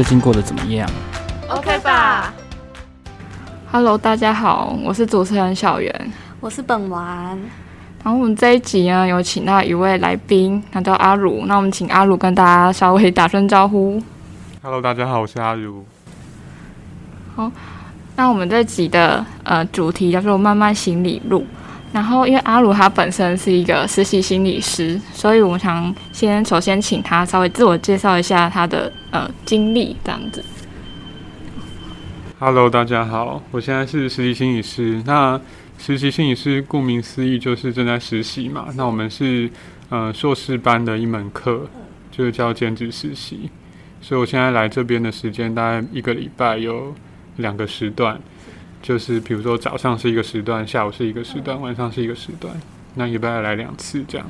最近过得怎么样？OK 吧。Hello，大家好，我是主持人小圆，我是本丸。然后我们这一集呢，有请到一位来宾，他叫阿鲁。那我们请阿鲁跟大家稍微打声招呼。Hello，大家好，我是阿如。好，那我们这集的呃主题叫做“漫漫心理路”。然后，因为阿鲁他本身是一个实习心理师，所以我想先首先请他稍微自我介绍一下他的呃经历，这样子。Hello，大家好，我现在是实习心理师。那实习心理师顾名思义就是正在实习嘛。那我们是呃硕士班的一门课，就是叫兼职实习。所以我现在来这边的时间大概一个礼拜有两个时段。就是比如说早上是一个时段，下午是一个时段，晚上是一个时段，那一般来两次这样。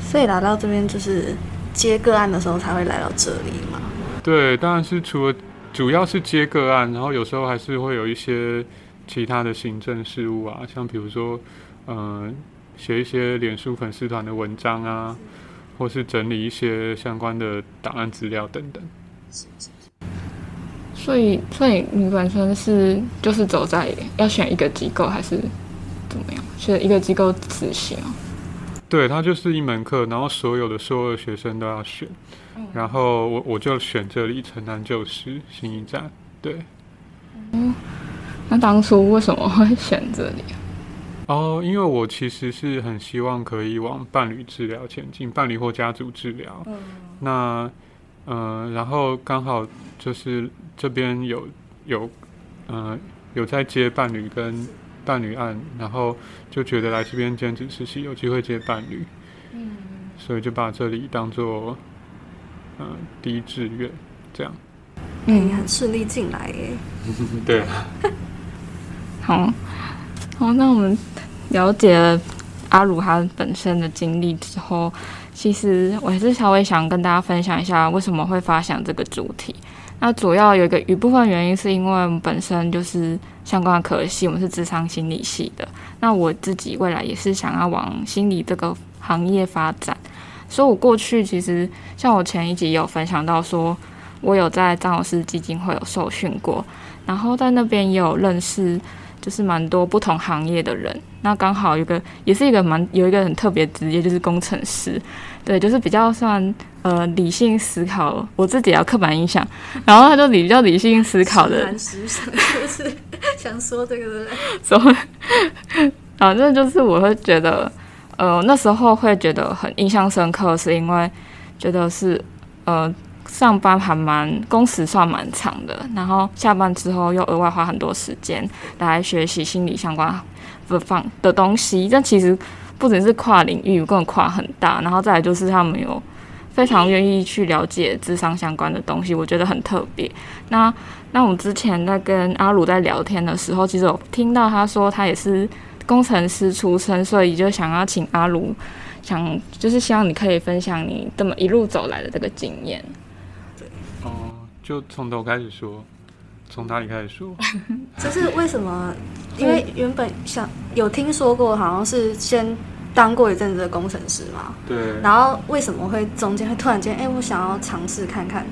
所以来到这边就是接个案的时候才会来到这里嘛？对，当然是除了主要是接个案，然后有时候还是会有一些其他的行政事务啊，像比如说嗯写一些脸书粉丝团的文章啊，或是整理一些相关的档案资料等等。所以，所以你本身是就是走在要选一个机构还是怎么样？选一个机构执行啊？对，它就是一门课，然后所有的硕二学生都要选，嗯、然后我我就选这里城南旧事新一站。对，嗯，那当初为什么会选这里啊？哦，因为我其实是很希望可以往伴侣治疗前进，伴侣或家族治疗。嗯，那。嗯、呃，然后刚好就是这边有有嗯、呃、有在接伴侣跟伴侣案，然后就觉得来这边兼职实习有机会接伴侣，嗯，所以就把这里当做嗯、呃、第一志愿这样。嗯，很顺利进来耶。对。好，好，那我们了解了阿鲁他本身的经历之后。其实我还是稍微想跟大家分享一下为什么会发想这个主题。那主要有一个一部分原因是因为我们本身就是相关的科系，我们是智商心理系的。那我自己未来也是想要往心理这个行业发展，所以我过去其实像我前一集有分享到说，我有在张老师基金会有受训过，然后在那边也有认识。就是蛮多不同行业的人，那刚好有个也是一个蛮有一个很特别职业，就是工程师，对，就是比较算呃理性思考，我自己要刻板印象，然后他就比较理性思考的，实想就是想说这个的，所以反正就是我会觉得，呃，那时候会觉得很印象深刻，是因为觉得是呃。上班还蛮工时算蛮长的，然后下班之后又额外花很多时间来学习心理相关的方的东西。这其实不只是跨领域，更跨很大。然后再来就是他们有非常愿意去了解智商相关的东西，我觉得很特别。那那我们之前在跟阿鲁在聊天的时候，其实有听到他说他也是工程师出身，所以就想要请阿鲁，想就是希望你可以分享你这么一路走来的这个经验。就从头开始说，从哪里开始说？就是为什么？因为原本想有听说过，好像是先当过一阵子的工程师嘛。对。然后为什么会中间会突然间，哎、欸，我想要尝试看看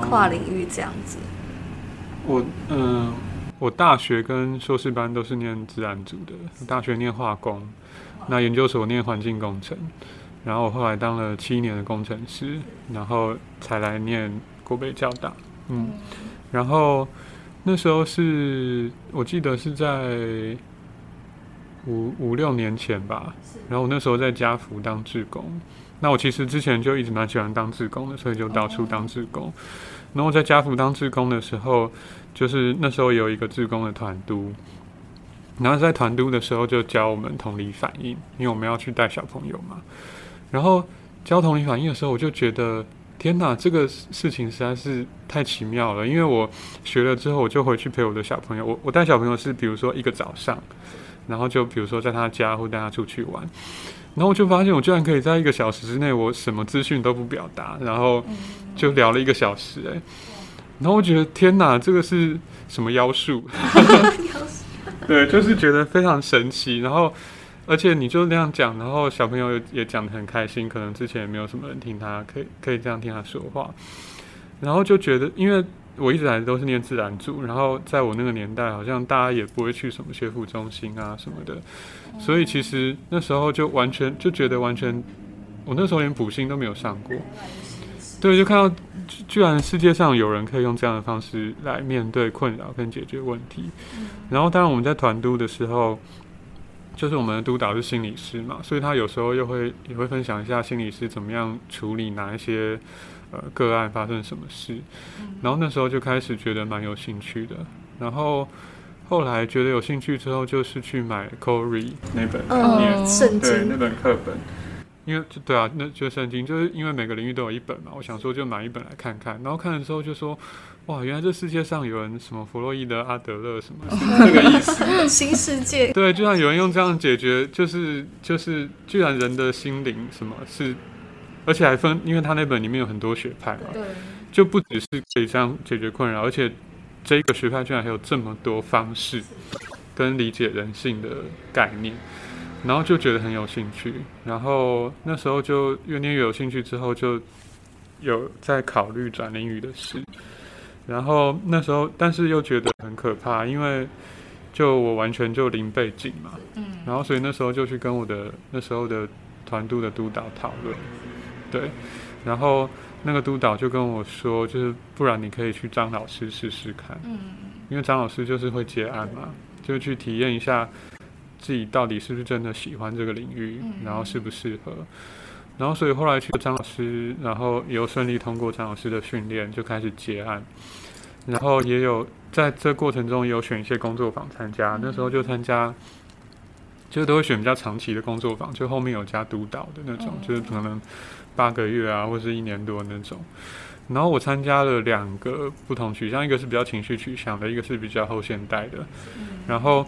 跨领域这样子？我嗯，我大学跟硕士班都是念自然组的，大学念化工，那研究所念环境工程，然后我后来当了七年的工程师，然后才来念国北教大。嗯，然后那时候是我记得是在五五六年前吧，然后我那时候在家福当志工。那我其实之前就一直蛮喜欢当志工的，所以就到处当志工。然后在家福当志工的时候，就是那时候有一个志工的团督，然后在团督的时候就教我们同理反应，因为我们要去带小朋友嘛。然后教同理反应的时候，我就觉得。天哪，这个事情实在是太奇妙了！因为我学了之后，我就回去陪我的小朋友。我我带小朋友是，比如说一个早上，然后就比如说在他家或带他出去玩，然后我就发现我居然可以在一个小时之内，我什么资讯都不表达，然后就聊了一个小时，欸，哎，然后我觉得天哪，这个是什么妖术？对，就是觉得非常神奇，然后。而且你就那样讲，然后小朋友也讲得很开心，可能之前也没有什么人听他，可以可以这样听他说话。然后就觉得，因为我一直来都是念自然组，然后在我那个年代，好像大家也不会去什么学府中心啊什么的，所以其实那时候就完全就觉得完全，我那时候连补习都没有上过，对，就看到居然世界上有人可以用这样的方式来面对困扰跟解决问题，然后当然我们在团都的时候。就是我们的督导是心理师嘛，所以他有时候又会也会分享一下心理师怎么样处理哪一些呃个案发生什么事，然后那时候就开始觉得蛮有兴趣的，然后后来觉得有兴趣之后，就是去买 Corey 那本圣经，对那本课本，因为就对啊，那就圣经，就是因为每个领域都有一本嘛，我想说就买一本来看看，然后看的时候就说。哇，原来这世界上有人什么弗洛伊德、阿德勒什么，是这个意思？新世界。对，居然有人用这样解决，就是就是，居然人的心灵什么是，而且还分，因为他那本里面有很多学派嘛，对，就不只是可以这样解决困扰，而且这个学派居然还有这么多方式跟理解人性的概念，然后就觉得很有兴趣，然后那时候就越念越有兴趣，之后就有在考虑转领语的事。然后那时候，但是又觉得很可怕，因为就我完全就零背景嘛，嗯，然后所以那时候就去跟我的那时候的团督的督导讨论，对，然后那个督导就跟我说，就是不然你可以去张老师试试看，嗯，因为张老师就是会接案嘛，就去体验一下自己到底是不是真的喜欢这个领域，然后适不适合。然后，所以后来去张老师，然后也有顺利通过张老师的训练，就开始接案。然后也有在这过程中也有选一些工作坊参加，那时候就参加，就都会选比较长期的工作坊，就后面有加督导的那种，就是可能八个月啊，或是一年多那种。然后我参加了两个不同取向，一个是比较情绪取向的，一个是比较后现代的。然后。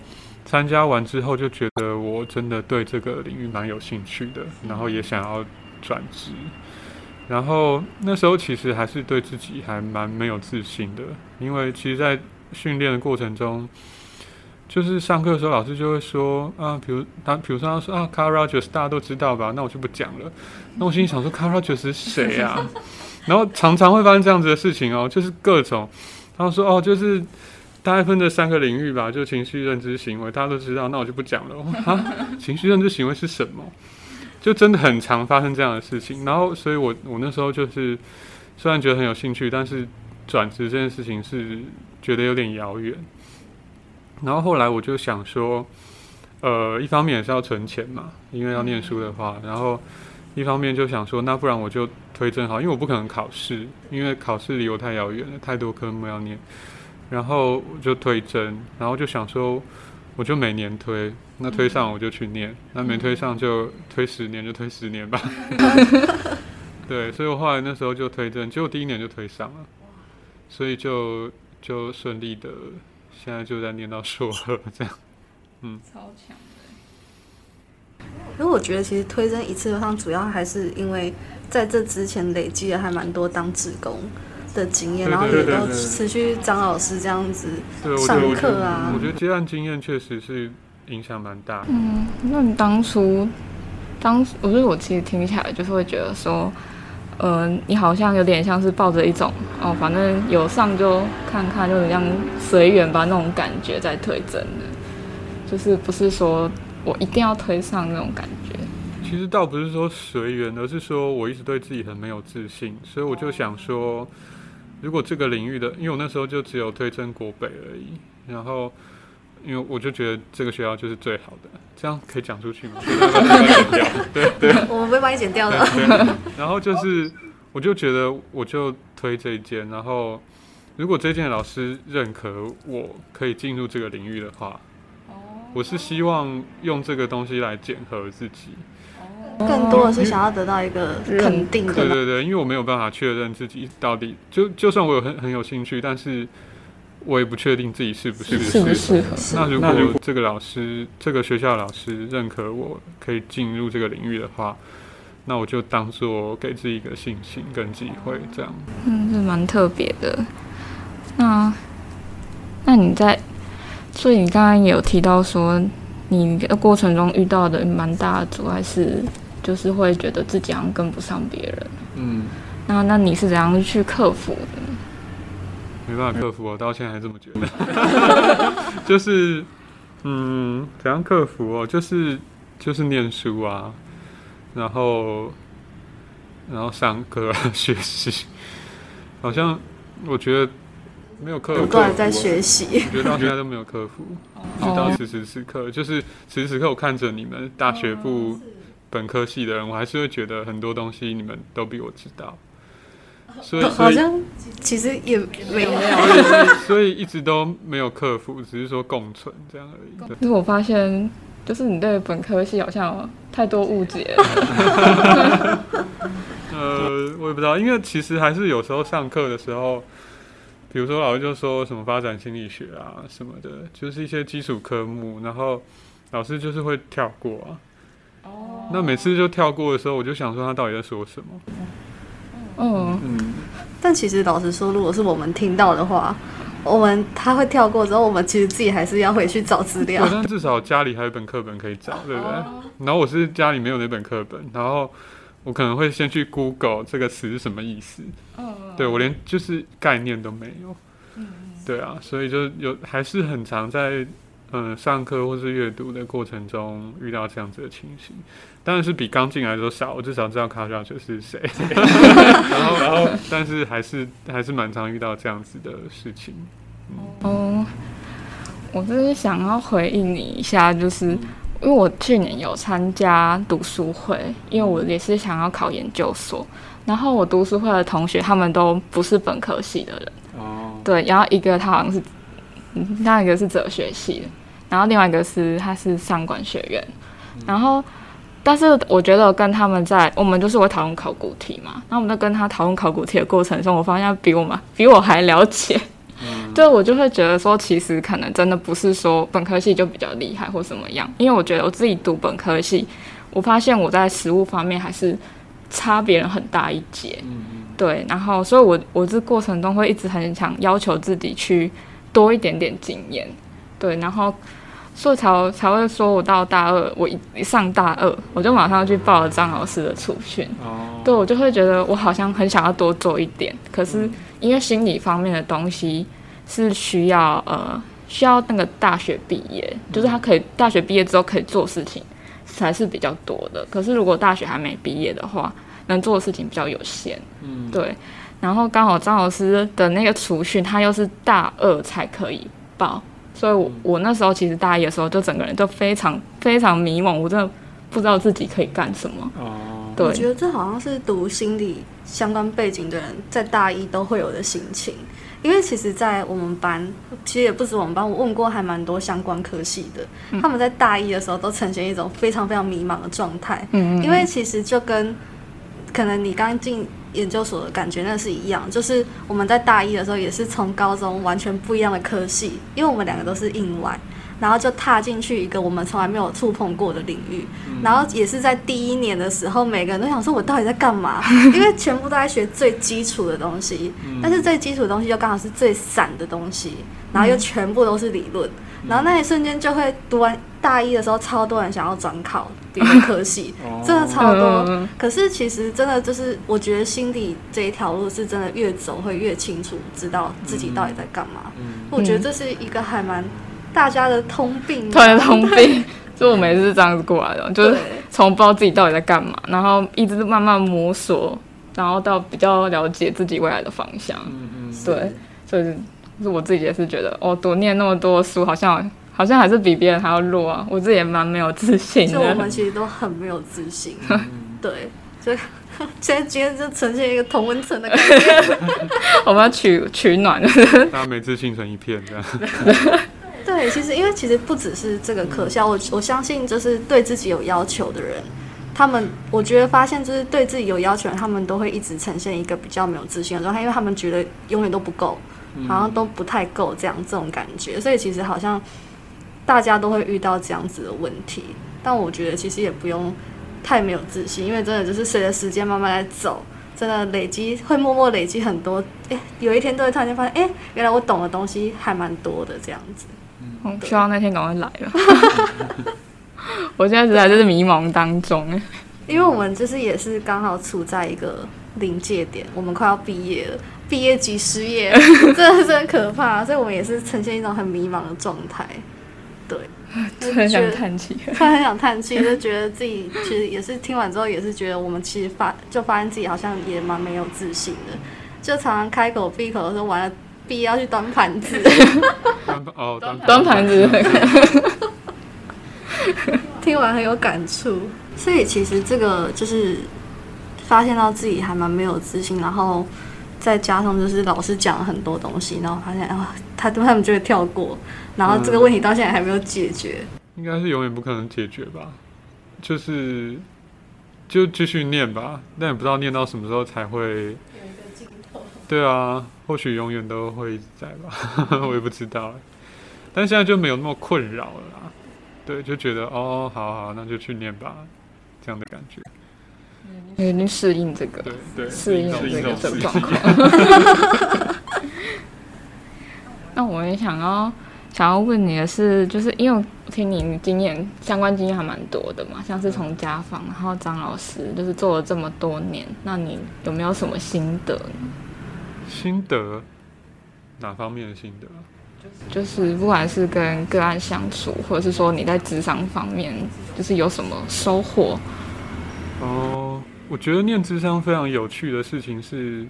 参加完之后就觉得我真的对这个领域蛮有兴趣的，然后也想要转职。然后那时候其实还是对自己还蛮没有自信的，因为其实，在训练的过程中，就是上课的时候老师就会说啊，比如他，比如说他说啊，Carl Rogers 大家都知道吧，那我就不讲了。那我心里想说，Carl Rogers 是谁啊？然后常常会发生这样子的事情哦，就是各种，他说哦，就是。大概分这三个领域吧，就情绪、认知、行为，大家都知道，那我就不讲了。啊，情绪、认知、行为是什么？就真的很常发生这样的事情。然后，所以我我那时候就是虽然觉得很有兴趣，但是转职这件事情是觉得有点遥远。然后后来我就想说，呃，一方面也是要存钱嘛，因为要念书的话，然后一方面就想说，那不然我就推正好，因为我不可能考试，因为考试离我太遥远了，太多科目要念。然后我就推甄，然后就想说，我就每年推，那推上我就去念，那没推上就推十年，就推十年吧。对，所以我后来那时候就推甄，结果第一年就推上了，所以就就顺利的，现在就在念到硕二这样。嗯，超强的。因为我觉得其实推甄一次上，主要还是因为在这之前累积了还蛮多当志工的经验，然后也都持续张老师这样子上课啊。我觉得接案经验确实是影响蛮大。嗯，那你当初当，我觉得我其实听起来就是会觉得说，嗯、呃，你好像有点像是抱着一种哦，反正有上就看看，就这样随缘吧那种感觉在推真的，就是不是说我一定要推上那种感觉。其实倒不是说随缘，而是说我一直对自己很没有自信，所以我就想说。如果这个领域的，因为我那时候就只有推甄国北而已，然后因为我就觉得这个学校就是最好的，这样可以讲出去吗？对对，我们不会把你剪掉的。然后就是，我就觉得我就推这一间，然后如果这间老师认可我可以进入这个领域的话，我是希望用这个东西来检核自己。更多的是想要得到一个肯定的。对对对，因为我没有办法确认自己到底就就算我有很很有兴趣，但是我也不确定自己是不适合。适合。那如果这个老师这个学校老师认可我可以进入这个领域的话，那我就当做给自己一个信心跟机会，这样。嗯，是蛮特别的。那那你在，所以你刚刚也有提到说，你的过程中遇到的蛮大的阻碍是。就是会觉得自己好像跟不上别人，嗯，那那你是怎样去克服的呢？没办法克服，我到现在还这么觉得，就是嗯，怎样克服哦？就是就是念书啊，然后然后上课学习，好像我觉得没有克服，不断在学习，我觉得到现在都没有克服，直到此时此刻，就是此时此刻我看着你们大学部本科系的人，我还是会觉得很多东西你们都比我知道。所以，所以好像其实也没有，所以，所以一直都没有克服，只是说共存这样而已。可是我发现，就是你对本科系好像太多误解。呃，我也不知道，因为其实还是有时候上课的时候，比如说老师就说什么发展心理学啊什么的，就是一些基础科目，然后老师就是会跳过啊。哦。那每次就跳过的时候，我就想说他到底在说什么？嗯嗯，但其实老实说，如果是我们听到的话，我们他会跳过之后，我们其实自己还是要回去找资料。但至少家里还有一本课本可以找，对不对？然后我是家里没有那本课本，然后我可能会先去 Google 这个词是什么意思。对，我连就是概念都没有。嗯对啊，所以就有还是很常在。嗯，上课或是阅读的过程中遇到这样子的情形，当然是比刚进来的时候少。我至少知道卡小就是谁，然 后然后，但是还是还是蛮常遇到这样子的事情。嗯，我就是想要回应你一下，就是因为我去年有参加读书会，因为我也是想要考研究所，然后我读书会的同学他们都不是本科系的人。哦，对，然后一个他好像是，另外一个是哲学系的。然后另外一个是他是商管学院，然后但是我觉得跟他们在我们就是会讨论考古题嘛，那我们在跟他讨论考古题的过程中，我发现比我们比我还了解，嗯，对，我就会觉得说其实可能真的不是说本科系就比较厉害或什么样，因为我觉得我自己读本科系，我发现我在实物方面还是差别人很大一截，嗯，对，然后所以我我这过程中会一直很想要求自己去多一点点经验，对，然后。所以才才会说，我到大二，我一一上大二，我就马上去报了张老师的储训。哦。对，我就会觉得我好像很想要多做一点，可是因为心理方面的东西是需要呃需要那个大学毕业，就是他可以大学毕业之后可以做事情才是比较多的。可是如果大学还没毕业的话，能做的事情比较有限。嗯。对。然后刚好张老师的那个储训，他又是大二才可以报。所以我，我那时候其实大一的时候，就整个人都非常非常迷惘，我真的不知道自己可以干什么。哦，对，我觉得这好像是读心理相关背景的人在大一都会有的心情，因为其实，在我们班，其实也不止我们班，我问过还蛮多相关科系的，他们在大一的时候都呈现一种非常非常迷茫的状态。嗯，因为其实就跟可能你刚进。研究所的感觉那是一样，就是我们在大一的时候也是从高中完全不一样的科系，因为我们两个都是硬外，然后就踏进去一个我们从来没有触碰过的领域，然后也是在第一年的时候，每个人都想说我到底在干嘛？因为全部都在学最基础的东西，但是最基础的东西又刚好是最散的东西，然后又全部都是理论，然后那一瞬间就会读完大一的时候，超多人想要转考。别的科系 真的超多，可是其实真的就是，我觉得心理这一条路是真的越走会越清楚，知道自己到底在干嘛。我觉得这是一个还蛮大家的通病，对，通病。就我每次是这样子过来的，就是从不知道自己到底在干嘛，然后一直慢慢摸索，然后到比较了解自己未来的方向。对，所以是我自己也是觉得，哦，多念那么多书，好像。好像还是比别人还要弱啊！我自己也蛮没有自信的。就我们其实都很没有自信，对，所以现在今天就呈现一个同温层的感觉。我们要取取暖，大家没自信成一片这样。对，其实因为其实不只是这个可笑，我我相信就是对自己有要求的人，他们我觉得发现就是对自己有要求的人，他们都会一直呈现一个比较没有自信的状态，因为他们觉得永远都不够，好像都不太够这样这种感觉，所以其实好像。大家都会遇到这样子的问题，但我觉得其实也不用太没有自信，因为真的就是随着时间慢慢在走，真的累积会默默累积很多。哎，有一天都会突然间发现，哎，原来我懂的东西还蛮多的这样子。嗯，希望那天赶快来了。我现在实在就是迷茫当中，因为我们就是也是刚好处在一个临界点，我们快要毕业了，毕业即失业，真的是很可怕，所以我们也是呈现一种很迷茫的状态。对，很想叹气，突然很想叹气，就觉得自己其实也是听完之后也是觉得我们其实发就发现自己好像也蛮没有自信的，就常常开口闭口的时候完了，必要去端盘子，哦端端盘子。听完很有感触，所以其实这个就是发现到自己还蛮没有自信，然后再加上就是老师讲了很多东西，然后发现啊，他他们就会跳过，然后这个问题到现在还没有解决，应该是永远不可能解决吧？就是就继续念吧，但也不知道念到什么时候才会有一个尽头。对啊，或许永远都会在吧，我也不知道。但现在就没有那么困扰了啦。对，就觉得哦，好好，那就去念吧，这样的感觉。嗯，已经适应这个，对对，适应这个这个状况。那我也想要想要问你的是，就是因为我听你经验相关经验还蛮多的嘛，像是从家访，然后张老师，就是做了这么多年，那你有没有什么心得呢？心得？哪方面的心得？就是不管是跟个案相处，或者是说你在智商方面，就是有什么收获？哦，我觉得念智商非常有趣的事情是，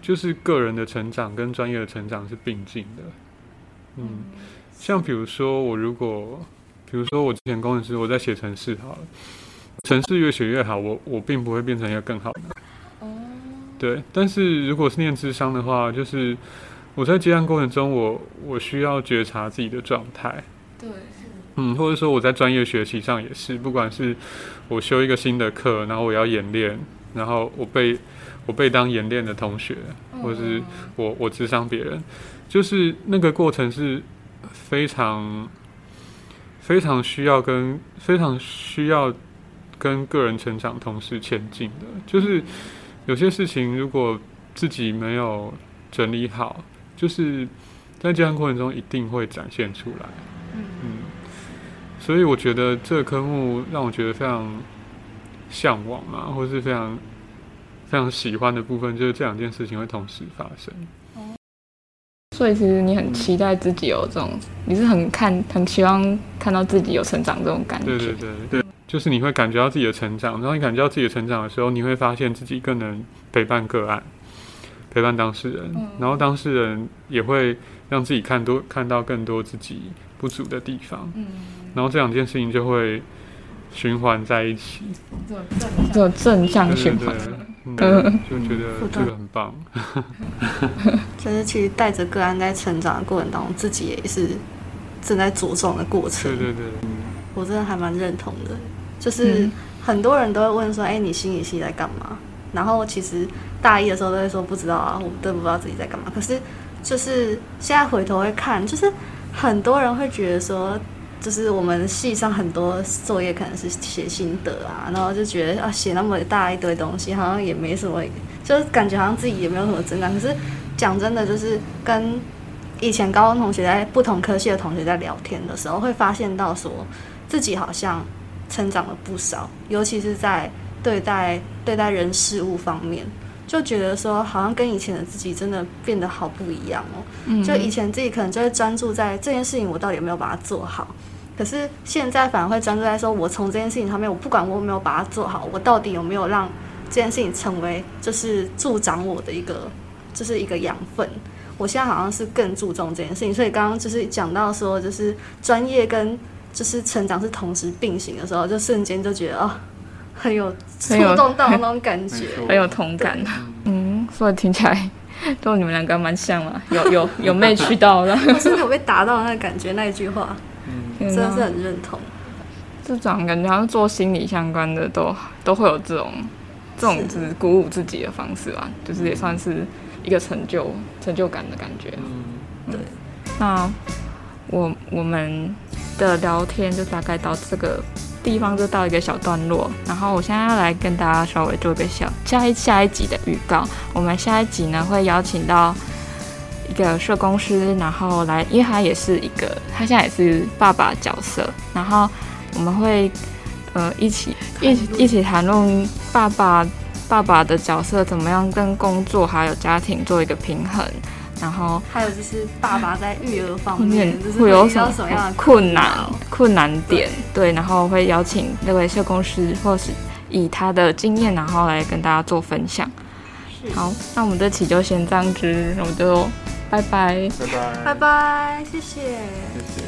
就是个人的成长跟专业的成长是并进的。嗯，像比如说我如果，比如说我之前工程师，我在写程式好了，程式越写越好，我我并不会变成一个更好的。哦，对，但是如果是念智商的话，就是。我在接案过程中我，我我需要觉察自己的状态。对，嗯，或者说我在专业学习上也是，不管是我修一个新的课，然后我要演练，然后我被我被当演练的同学，或者是我我咨商别人，就是那个过程是非常非常需要跟非常需要跟个人成长同时前进的。就是有些事情如果自己没有整理好。就是在这样过程中一定会展现出来，嗯，所以我觉得这个科目让我觉得非常向往啊，或是非常非常喜欢的部分，就是这两件事情会同时发生。所以其实你很期待自己有这种，你是很看很期望看到自己有成长这种感觉。对对对对，就是你会感觉到自己的成长，然后你感觉到自己的成长的时候，你会发现自己更能陪伴个案。陪伴当事人，然后当事人也会让自己看多看到更多自己不足的地方，然后这两件事情就会循环在一起，做正向循环，嗯，就觉得这个很棒。就是其实带着个案在成长的过程当中，自己也是正在茁壮的过程。对对对，我真的还蛮认同的。就是很多人都会问说：“哎，你心理系在干嘛？”然后其实大一的时候都会说不知道啊，我们都不知道自己在干嘛。可是就是现在回头会看，就是很多人会觉得说，就是我们系上很多作业可能是写心得啊，然后就觉得啊写那么大一堆东西，好像也没什么，就是感觉好像自己也没有什么增长。可是讲真的，就是跟以前高中同学在不同科系的同学在聊天的时候，会发现到说自己好像成长了不少，尤其是在。对待对待人事物方面，就觉得说好像跟以前的自己真的变得好不一样哦。就以前自己可能就会专注在这件事情，我到底有没有把它做好。可是现在反而会专注在说，我从这件事情上面，我不管我有没有把它做好，我到底有没有让这件事情成为就是助长我的一个就是一个养分。我现在好像是更注重这件事情，所以刚刚就是讲到说，就是专业跟就是成长是同时并行的时候，就瞬间就觉得哦。很有触动到那种感觉，很有同感。嗯，所以听起来都你们两个蛮像嘛，有有有 match 到了，真的有被打到那个感觉，那一句话，嗯，真的是很认同。这种感觉好像做心理相关的都都会有这种这种就是鼓舞自己的方式吧，就是也算是一个成就成就感的感觉。嗯，对。那我我们的聊天就大概到这个。地方就到一个小段落，然后我现在要来跟大家稍微做一个小下一下一集的预告。我们下一集呢会邀请到一个社工师，然后来，因为他也是一个，他现在也是爸爸角色，然后我们会呃一起一起一起谈论爸爸爸爸的角色怎么样跟工作还有家庭做一个平衡，然后还有就是爸爸在育儿方面会有什么样的困难困难点？对，然后会邀请那位社工师，或是以他的经验，然后来跟大家做分享。好，那我们这期就先这样子，我们就拜拜，拜拜，拜拜，谢谢，谢谢。